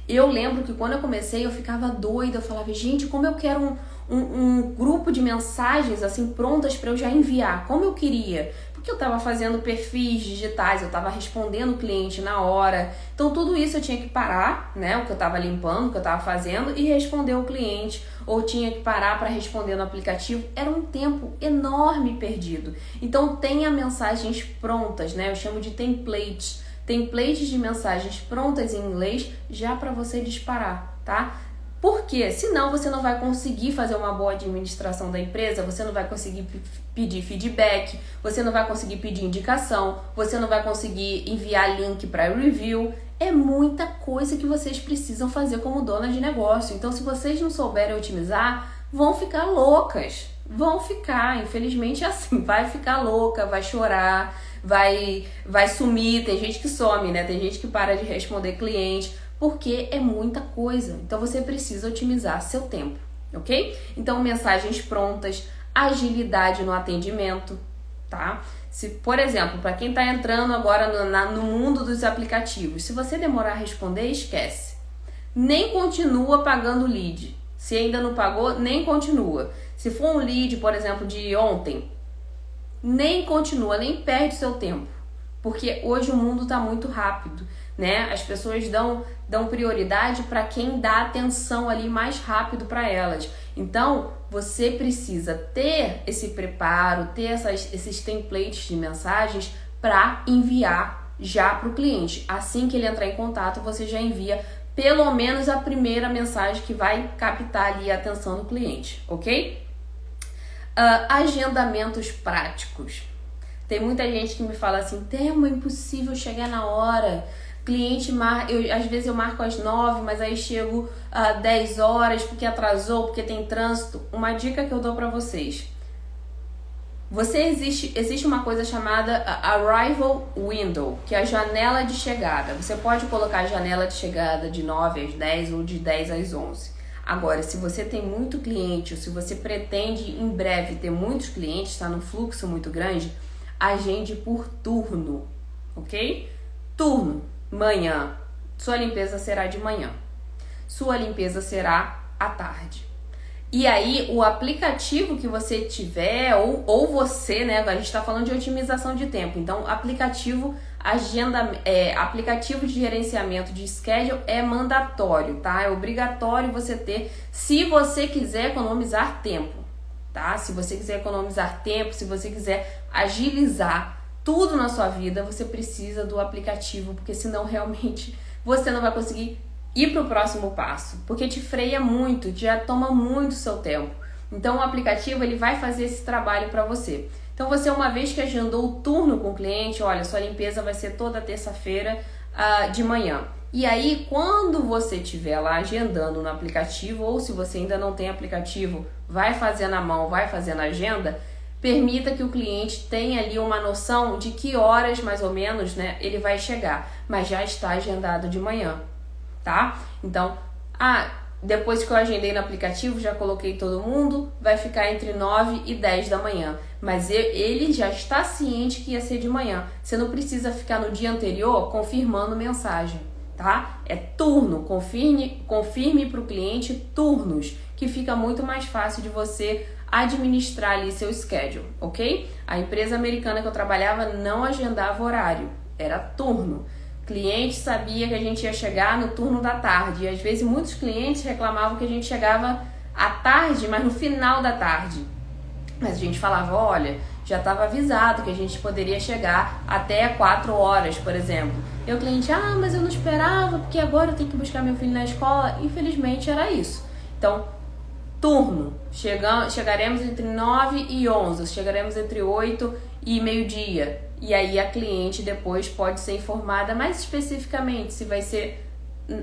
Eu lembro que quando eu comecei eu ficava doida, eu falava, gente, como eu quero um, um, um grupo de mensagens assim prontas para eu já enviar, como eu queria porque eu estava fazendo perfis digitais, eu estava respondendo o cliente na hora. Então tudo isso eu tinha que parar, né, o que eu estava limpando, o que eu estava fazendo e responder o cliente, ou tinha que parar para responder no aplicativo. Era um tempo enorme perdido. Então tenha mensagens prontas, né? Eu chamo de templates. Templates de mensagens prontas em inglês já para você disparar, tá? Porque senão você não vai conseguir fazer uma boa administração da empresa, você não vai conseguir pedir feedback, você não vai conseguir pedir indicação, você não vai conseguir enviar link para review. É muita coisa que vocês precisam fazer como dona de negócio. Então, se vocês não souberem otimizar, vão ficar loucas. Vão ficar, infelizmente é assim, vai ficar louca, vai chorar, vai vai sumir, tem gente que some, né? Tem gente que para de responder cliente, porque é muita coisa. Então você precisa otimizar seu tempo, OK? Então mensagens prontas, agilidade no atendimento, tá? Se, por exemplo, para quem está entrando agora no, na, no mundo dos aplicativos, se você demorar a responder, esquece. Nem continua pagando lead. Se ainda não pagou, nem continua. Se for um lead, por exemplo, de ontem, nem continua, nem perde seu tempo. Porque hoje o mundo está muito rápido, né? As pessoas dão, dão prioridade para quem dá atenção ali mais rápido para elas. Então, você precisa ter esse preparo, ter essas, esses templates de mensagens para enviar já para o cliente. Assim que ele entrar em contato, você já envia pelo menos a primeira mensagem que vai captar ali a atenção do cliente, ok? Uh, agendamentos práticos. Tem muita gente que me fala assim, Temo, é impossível chegar na hora cliente mar... eu, às vezes eu marco às 9, mas aí chego às uh, 10 horas porque atrasou, porque tem trânsito. Uma dica que eu dou para vocês. Você existe, existe uma coisa chamada arrival window, que é a janela de chegada. Você pode colocar a janela de chegada de 9 às 10 ou de 10 às 11. Agora, se você tem muito cliente ou se você pretende em breve ter muitos clientes, está num fluxo muito grande, agende por turno, ok? Turno manhã. Sua limpeza será de manhã. Sua limpeza será à tarde. E aí, o aplicativo que você tiver, ou, ou você, né? A gente está falando de otimização de tempo. Então, aplicativo, agenda, é, aplicativo de gerenciamento de schedule é mandatório, tá? É obrigatório você ter, se você quiser economizar tempo, tá? Se você quiser economizar tempo, se você quiser agilizar tudo na sua vida, você precisa do aplicativo, porque senão <laughs> realmente você não vai conseguir ir para o próximo passo, porque te freia muito, já toma muito seu tempo. Então o aplicativo ele vai fazer esse trabalho para você. Então você uma vez que agendou o turno com o cliente, olha, sua limpeza vai ser toda terça-feira uh, de manhã. E aí, quando você estiver lá agendando no aplicativo, ou se você ainda não tem aplicativo, vai fazer na mão, vai fazer na agenda, permita que o cliente tenha ali uma noção de que horas mais ou menos, né, ele vai chegar, mas já está agendado de manhã, tá? Então, ah, depois que eu agendei no aplicativo, já coloquei todo mundo, vai ficar entre 9 e 10 da manhã. Mas ele já está ciente que ia ser de manhã. Você não precisa ficar no dia anterior confirmando mensagem, tá? É turno, confirme, confirme para o cliente turnos, que fica muito mais fácil de você administrar ali seu schedule, ok? A empresa americana que eu trabalhava não agendava horário, era turno. Cliente sabia que a gente ia chegar no turno da tarde e às vezes muitos clientes reclamavam que a gente chegava à tarde, mas no final da tarde. Mas a gente falava, olha, já estava avisado que a gente poderia chegar até 4 horas, por exemplo. E o cliente, ah, mas eu não esperava, porque agora eu tenho que buscar meu filho na escola. Infelizmente era isso. Então, turno. Chegam, chegaremos entre 9 e 11, chegaremos entre 8 e meio-dia. E aí a cliente depois pode ser informada mais especificamente se vai ser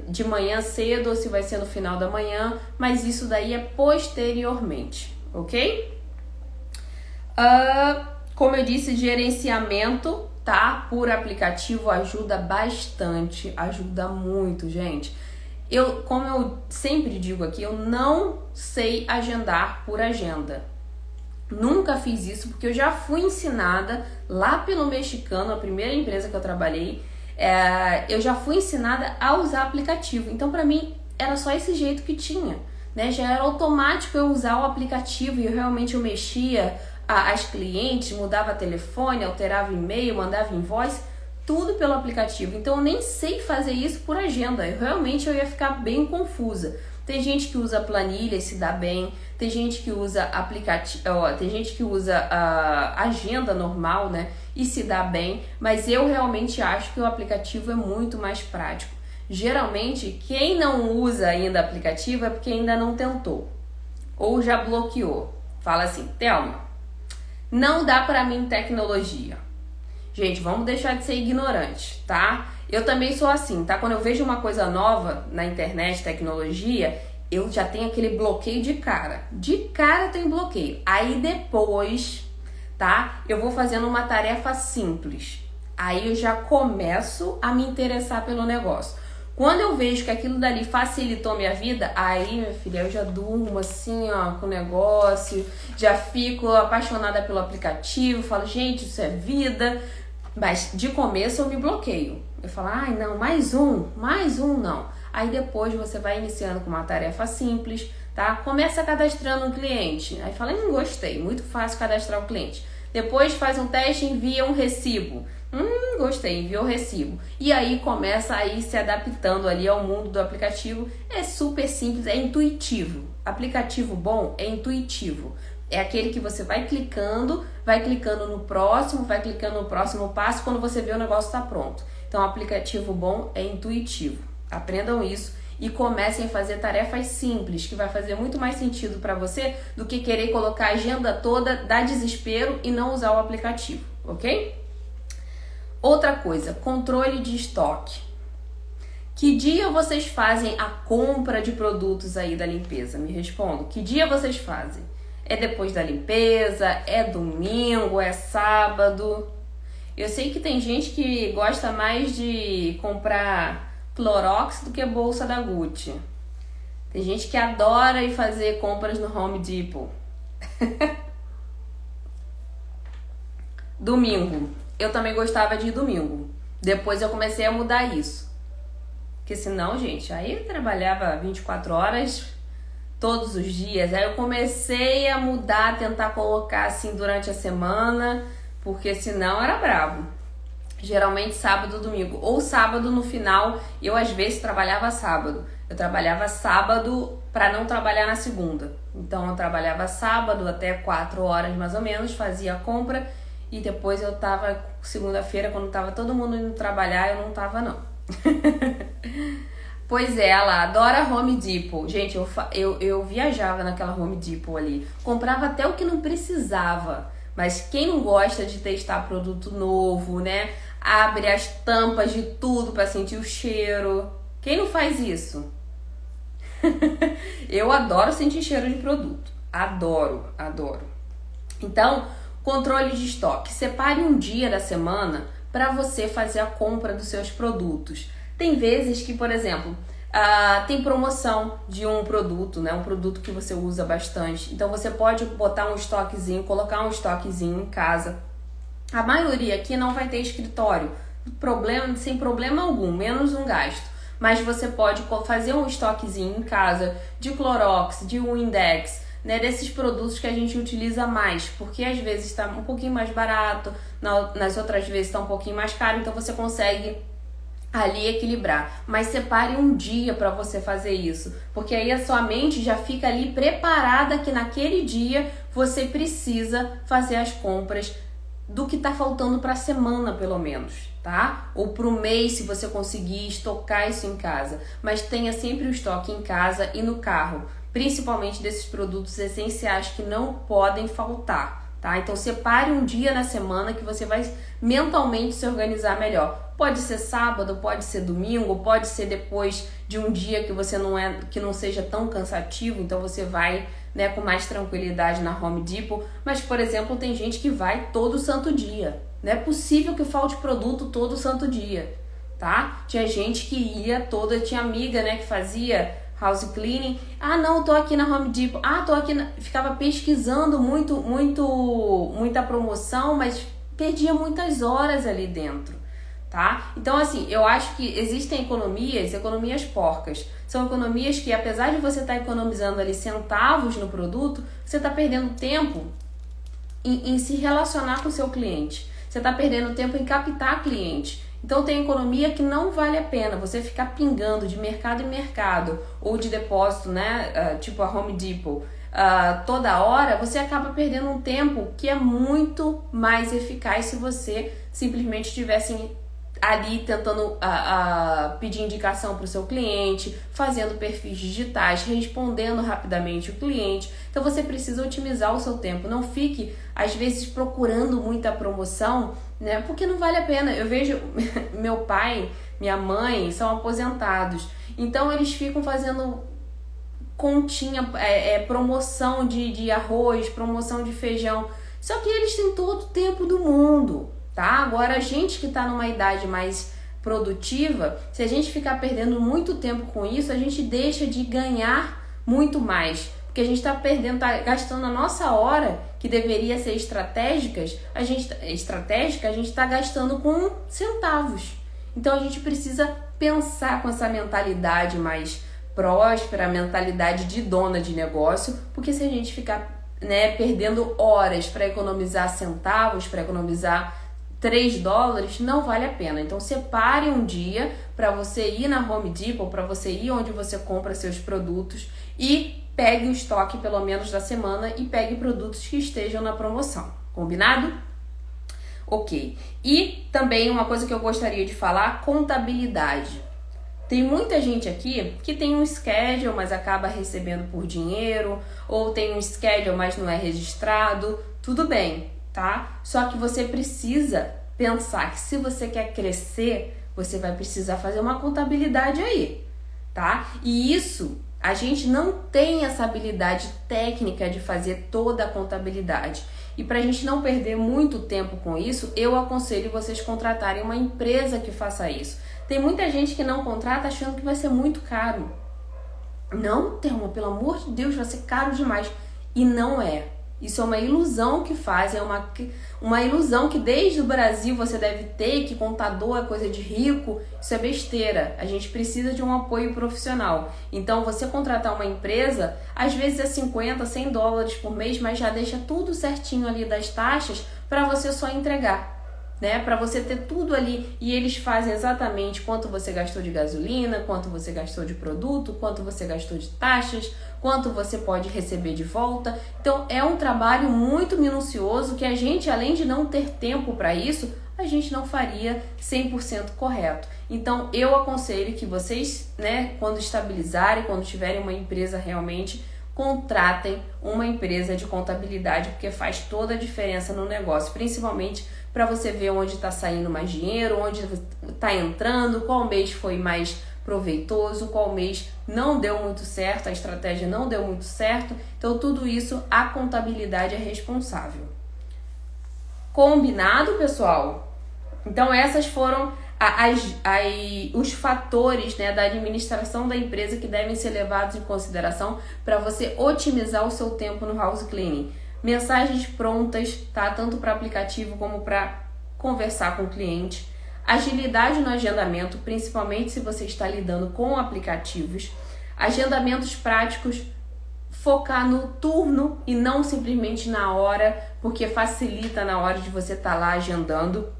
de manhã cedo ou se vai ser no final da manhã, mas isso daí é posteriormente, ok? Uh, como eu disse, gerenciamento, tá? Por aplicativo ajuda bastante, ajuda muito, gente. Eu, como eu sempre digo aqui, eu não sei agendar por agenda. Nunca fiz isso porque eu já fui ensinada lá pelo mexicano, a primeira empresa que eu trabalhei, é, eu já fui ensinada a usar aplicativo. Então, para mim, era só esse jeito que tinha. Né? Já era automático eu usar o aplicativo e eu realmente eu mexia a, as clientes, mudava telefone, alterava e-mail, mandava invoice tudo pelo aplicativo. Então eu nem sei fazer isso por agenda. Eu, realmente eu ia ficar bem confusa. Tem gente que usa planilha e se dá bem, tem gente que usa aplicativo, tem gente que usa a agenda normal, né? E se dá bem, mas eu realmente acho que o aplicativo é muito mais prático. Geralmente, quem não usa ainda aplicativo é porque ainda não tentou ou já bloqueou. Fala assim, Thelma, não dá para mim tecnologia. Gente, vamos deixar de ser ignorante, tá? Eu também sou assim, tá? Quando eu vejo uma coisa nova na internet, tecnologia, eu já tenho aquele bloqueio de cara. De cara eu tenho bloqueio. Aí depois, tá? Eu vou fazendo uma tarefa simples. Aí eu já começo a me interessar pelo negócio. Quando eu vejo que aquilo dali facilitou minha vida, aí, minha filha, eu já durmo assim, ó, com o negócio, já fico apaixonada pelo aplicativo, falo, gente, isso é vida. Mas de começo eu me bloqueio. Eu falo, ai, não, mais um, mais um não. Aí depois você vai iniciando com uma tarefa simples, tá? Começa cadastrando um cliente. Aí fala, não gostei, muito fácil cadastrar o um cliente. Depois faz um teste envia um recibo. Hum, gostei, enviou o recibo. E aí começa a ir se adaptando ali ao mundo do aplicativo. É super simples, é intuitivo. Aplicativo bom é intuitivo. É aquele que você vai clicando, vai clicando no próximo, vai clicando no próximo passo, quando você vê o negócio está pronto. Então, aplicativo bom é intuitivo. Aprendam isso e comecem a fazer tarefas simples, que vai fazer muito mais sentido para você do que querer colocar a agenda toda, dar desespero e não usar o aplicativo, ok? Outra coisa, controle de estoque. Que dia vocês fazem a compra de produtos aí da limpeza? Me respondam. Que dia vocês fazem? É depois da limpeza? É domingo? É sábado? Eu sei que tem gente que gosta mais de comprar Clorox do que bolsa da Gucci. Tem gente que adora ir fazer compras no Home Depot. <laughs> Domingo eu também gostava de domingo. Depois eu comecei a mudar isso. Porque senão, gente, aí trabalhava 24 horas todos os dias. Aí eu comecei a mudar, tentar colocar assim durante a semana, porque senão era brabo. Geralmente sábado, domingo, ou sábado no final, eu às vezes trabalhava sábado. Eu trabalhava sábado para não trabalhar na segunda. Então eu trabalhava sábado até 4 horas mais ou menos, fazia a compra e depois eu tava, segunda-feira, quando tava todo mundo indo trabalhar, eu não tava não. <laughs> pois é, ela adora Home Depot. Gente, eu, eu, eu viajava naquela Home Depot ali. Comprava até o que não precisava. Mas quem não gosta de testar produto novo, né? Abre as tampas de tudo para sentir o cheiro. Quem não faz isso? <laughs> eu adoro sentir cheiro de produto. Adoro, adoro. Então, Controle de estoque. Separe um dia da semana para você fazer a compra dos seus produtos. Tem vezes que, por exemplo, uh, tem promoção de um produto, né? Um produto que você usa bastante. Então você pode botar um estoquezinho, colocar um estoquezinho em casa. A maioria aqui não vai ter escritório, problema, sem problema algum, menos um gasto. Mas você pode fazer um estoquezinho em casa de Clorox, de Windex, né, desses produtos que a gente utiliza mais, porque às vezes está um pouquinho mais barato, nas outras vezes está um pouquinho mais caro, então você consegue ali equilibrar. Mas separe um dia para você fazer isso, porque aí a sua mente já fica ali preparada que naquele dia você precisa fazer as compras do que está faltando para a semana, pelo menos, tá? Ou para o mês, se você conseguir estocar isso em casa. Mas tenha sempre o estoque em casa e no carro principalmente desses produtos essenciais que não podem faltar, tá? Então separe um dia na semana que você vai mentalmente se organizar melhor. Pode ser sábado, pode ser domingo, pode ser depois de um dia que você não é que não seja tão cansativo, então você vai, né, com mais tranquilidade na Home Depot, mas por exemplo, tem gente que vai todo santo dia. Não é possível que falte produto todo santo dia, tá? Tinha gente que ia toda, tinha amiga, né, que fazia house cleaning. Ah, não, tô aqui na Home Depot. Ah, tô aqui. Na... Ficava pesquisando muito, muito, muita promoção, mas perdia muitas horas ali dentro, tá? Então, assim, eu acho que existem economias, economias porcas. São economias que, apesar de você estar tá economizando ali centavos no produto, você está perdendo tempo em, em se relacionar com o seu cliente. Você está perdendo tempo em captar cliente. Então tem economia que não vale a pena você ficar pingando de mercado em mercado ou de depósito, né? Uh, tipo a Home Depot. Uh, toda hora, você acaba perdendo um tempo que é muito mais eficaz se você simplesmente tivesse ali tentando a, a pedir indicação para o seu cliente, fazendo perfis digitais, respondendo rapidamente o cliente. Então você precisa otimizar o seu tempo. Não fique, às vezes, procurando muita promoção, né? Porque não vale a pena. Eu vejo <laughs> meu pai, minha mãe são aposentados. Então eles ficam fazendo continha, é, é, promoção de, de arroz, promoção de feijão. Só que eles têm todo o tempo do mundo, tá? Agora, a gente que está numa idade mais produtiva, se a gente ficar perdendo muito tempo com isso, a gente deixa de ganhar muito mais. Porque a gente está perdendo, tá gastando a nossa hora, que deveria ser estratégicas, a gente estratégica, a gente está gastando com centavos. Então a gente precisa pensar com essa mentalidade mais próspera, mentalidade de dona de negócio, porque se a gente ficar né, perdendo horas para economizar centavos, para economizar 3 dólares, não vale a pena. Então separe um dia para você ir na Home Depot, para você ir onde você compra seus produtos e pegue o estoque pelo menos da semana e pegue produtos que estejam na promoção. Combinado? Ok. E também uma coisa que eu gostaria de falar, contabilidade. Tem muita gente aqui que tem um schedule, mas acaba recebendo por dinheiro, ou tem um schedule, mas não é registrado. Tudo bem, tá? Só que você precisa pensar que se você quer crescer, você vai precisar fazer uma contabilidade aí, tá? E isso a gente não tem essa habilidade técnica de fazer toda a contabilidade. E para a gente não perder muito tempo com isso, eu aconselho vocês contratarem uma empresa que faça isso. Tem muita gente que não contrata achando que vai ser muito caro. Não, Thelma, pelo amor de Deus, vai ser caro demais. E não é. Isso é uma ilusão que fazem, é uma, uma ilusão que desde o Brasil você deve ter, que contador é coisa de rico, isso é besteira. A gente precisa de um apoio profissional. Então, você contratar uma empresa, às vezes é 50, 100 dólares por mês, mas já deixa tudo certinho ali das taxas para você só entregar né? Para você ter tudo ali e eles fazem exatamente quanto você gastou de gasolina, quanto você gastou de produto, quanto você gastou de taxas, quanto você pode receber de volta. Então é um trabalho muito minucioso que a gente, além de não ter tempo para isso, a gente não faria 100% correto. Então eu aconselho que vocês, né, quando estabilizarem, quando tiverem uma empresa realmente contratem uma empresa de contabilidade, porque faz toda a diferença no negócio, principalmente para você ver onde está saindo mais dinheiro, onde está entrando, qual mês foi mais proveitoso, qual mês não deu muito certo, a estratégia não deu muito certo. Então, tudo isso a contabilidade é responsável. Combinado, pessoal? Então, essas foram as, as, os fatores né, da administração da empresa que devem ser levados em consideração para você otimizar o seu tempo no house cleaning mensagens prontas, tá? Tanto para aplicativo como para conversar com o cliente, agilidade no agendamento, principalmente se você está lidando com aplicativos, agendamentos práticos, focar no turno e não simplesmente na hora, porque facilita na hora de você estar tá lá agendando,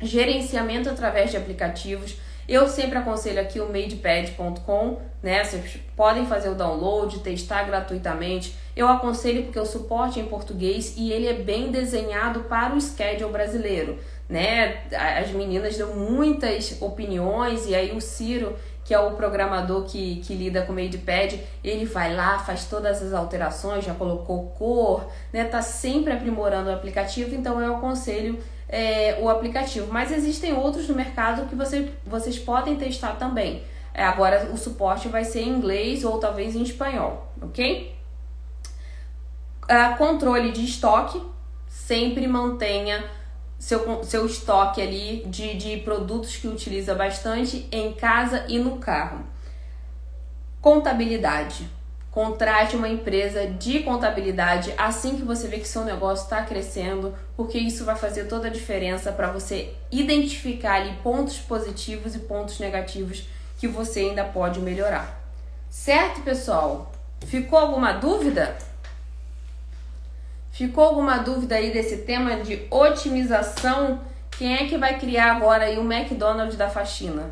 gerenciamento através de aplicativos eu sempre aconselho aqui o madepad.com, né? Vocês podem fazer o download, testar gratuitamente. Eu aconselho porque o suporte é em português e ele é bem desenhado para o schedule brasileiro, né? As meninas dão muitas opiniões e aí o Ciro, que é o programador que, que lida com o MadePad, ele vai lá, faz todas as alterações, já colocou cor, né? Tá sempre aprimorando o aplicativo, então eu aconselho é, o aplicativo. Mas existem outros no mercado que você, vocês podem testar também. É, agora o suporte vai ser em inglês ou talvez em espanhol, ok? controle de estoque, sempre mantenha seu, seu estoque ali de, de produtos que utiliza bastante em casa e no carro. Contabilidade Contrate uma empresa de contabilidade assim que você vê que seu negócio está crescendo, porque isso vai fazer toda a diferença para você identificar ali pontos positivos e pontos negativos que você ainda pode melhorar. Certo, pessoal? Ficou alguma dúvida? Ficou alguma dúvida aí desse tema de otimização? Quem é que vai criar agora aí o McDonald's da faxina?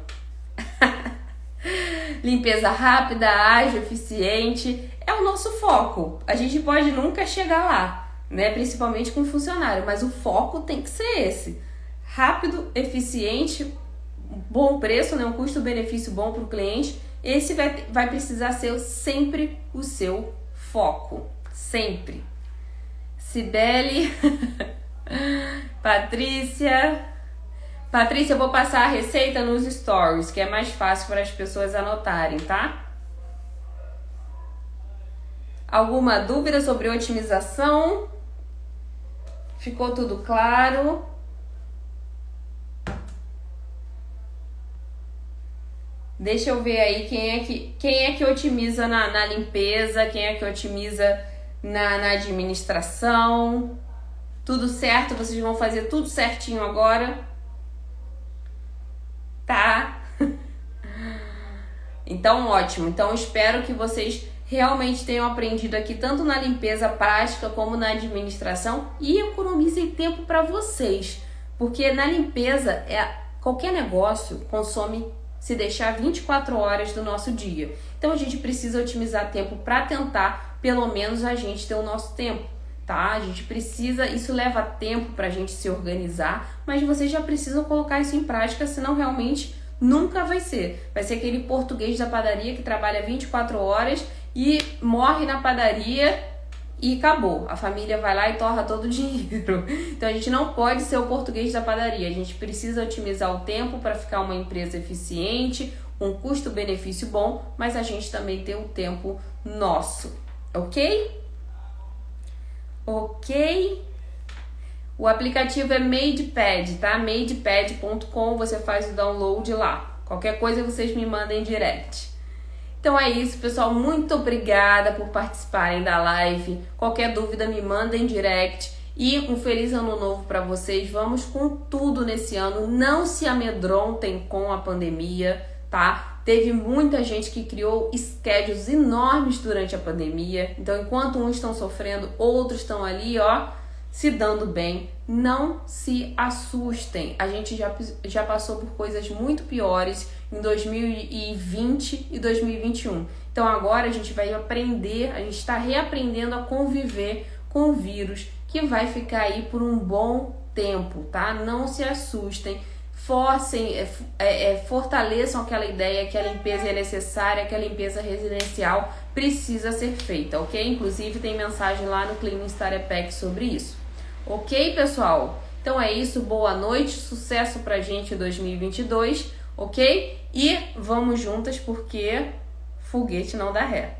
Limpeza rápida, ágil, eficiente, é o nosso foco. A gente pode nunca chegar lá, né? Principalmente com funcionário, mas o foco tem que ser esse: rápido, eficiente, bom preço, né? Um custo-benefício bom para o cliente. Esse vai, vai precisar ser sempre o seu foco, sempre. Sibeli, <laughs> Patrícia, Patrícia, eu vou passar a receita nos stories, que é mais fácil para as pessoas anotarem, tá? Alguma dúvida sobre otimização? Ficou tudo claro? Deixa eu ver aí quem é que, quem é que otimiza na, na limpeza, quem é que otimiza na, na administração. Tudo certo? Vocês vão fazer tudo certinho agora? Tá? Então, ótimo. Então, espero que vocês realmente tenham aprendido aqui tanto na limpeza prática como na administração e economizem tempo para vocês, porque na limpeza é qualquer negócio consome se deixar 24 horas do nosso dia. Então a gente precisa otimizar tempo para tentar, pelo menos a gente ter o nosso tempo, tá? A gente precisa, isso leva tempo para a gente se organizar, mas vocês já precisam colocar isso em prática, senão realmente nunca vai ser. Vai ser aquele português da padaria que trabalha 24 horas e morre na padaria e acabou. A família vai lá e torra todo o dinheiro. <laughs> Então a gente não pode ser o português da padaria. A gente precisa otimizar o tempo para ficar uma empresa eficiente, um custo-benefício bom, mas a gente também tem o tempo nosso, ok? Ok? O aplicativo é MadePad, tá? Madepad.com, você faz o download lá. Qualquer coisa vocês me mandem direct. Então é isso, pessoal. Muito obrigada por participarem da live. Qualquer dúvida me manda em direct. E um feliz ano novo para vocês. Vamos com tudo nesse ano. Não se amedrontem com a pandemia, tá? Teve muita gente que criou schedules enormes durante a pandemia. Então, enquanto uns estão sofrendo, outros estão ali, ó, se dando bem. Não se assustem. A gente já, já passou por coisas muito piores em 2020 e 2021. Então agora a gente vai aprender, a gente está reaprendendo a conviver com o vírus que vai ficar aí por um bom tempo, tá? Não se assustem, forcem, é, é, é, fortaleçam aquela ideia que a limpeza é necessária, que a limpeza residencial precisa ser feita, ok? Inclusive tem mensagem lá no Clean Starter Pack sobre isso. Ok, pessoal? Então é isso, boa noite, sucesso pra gente em 2022, ok? E vamos juntas porque foguete não dá ré.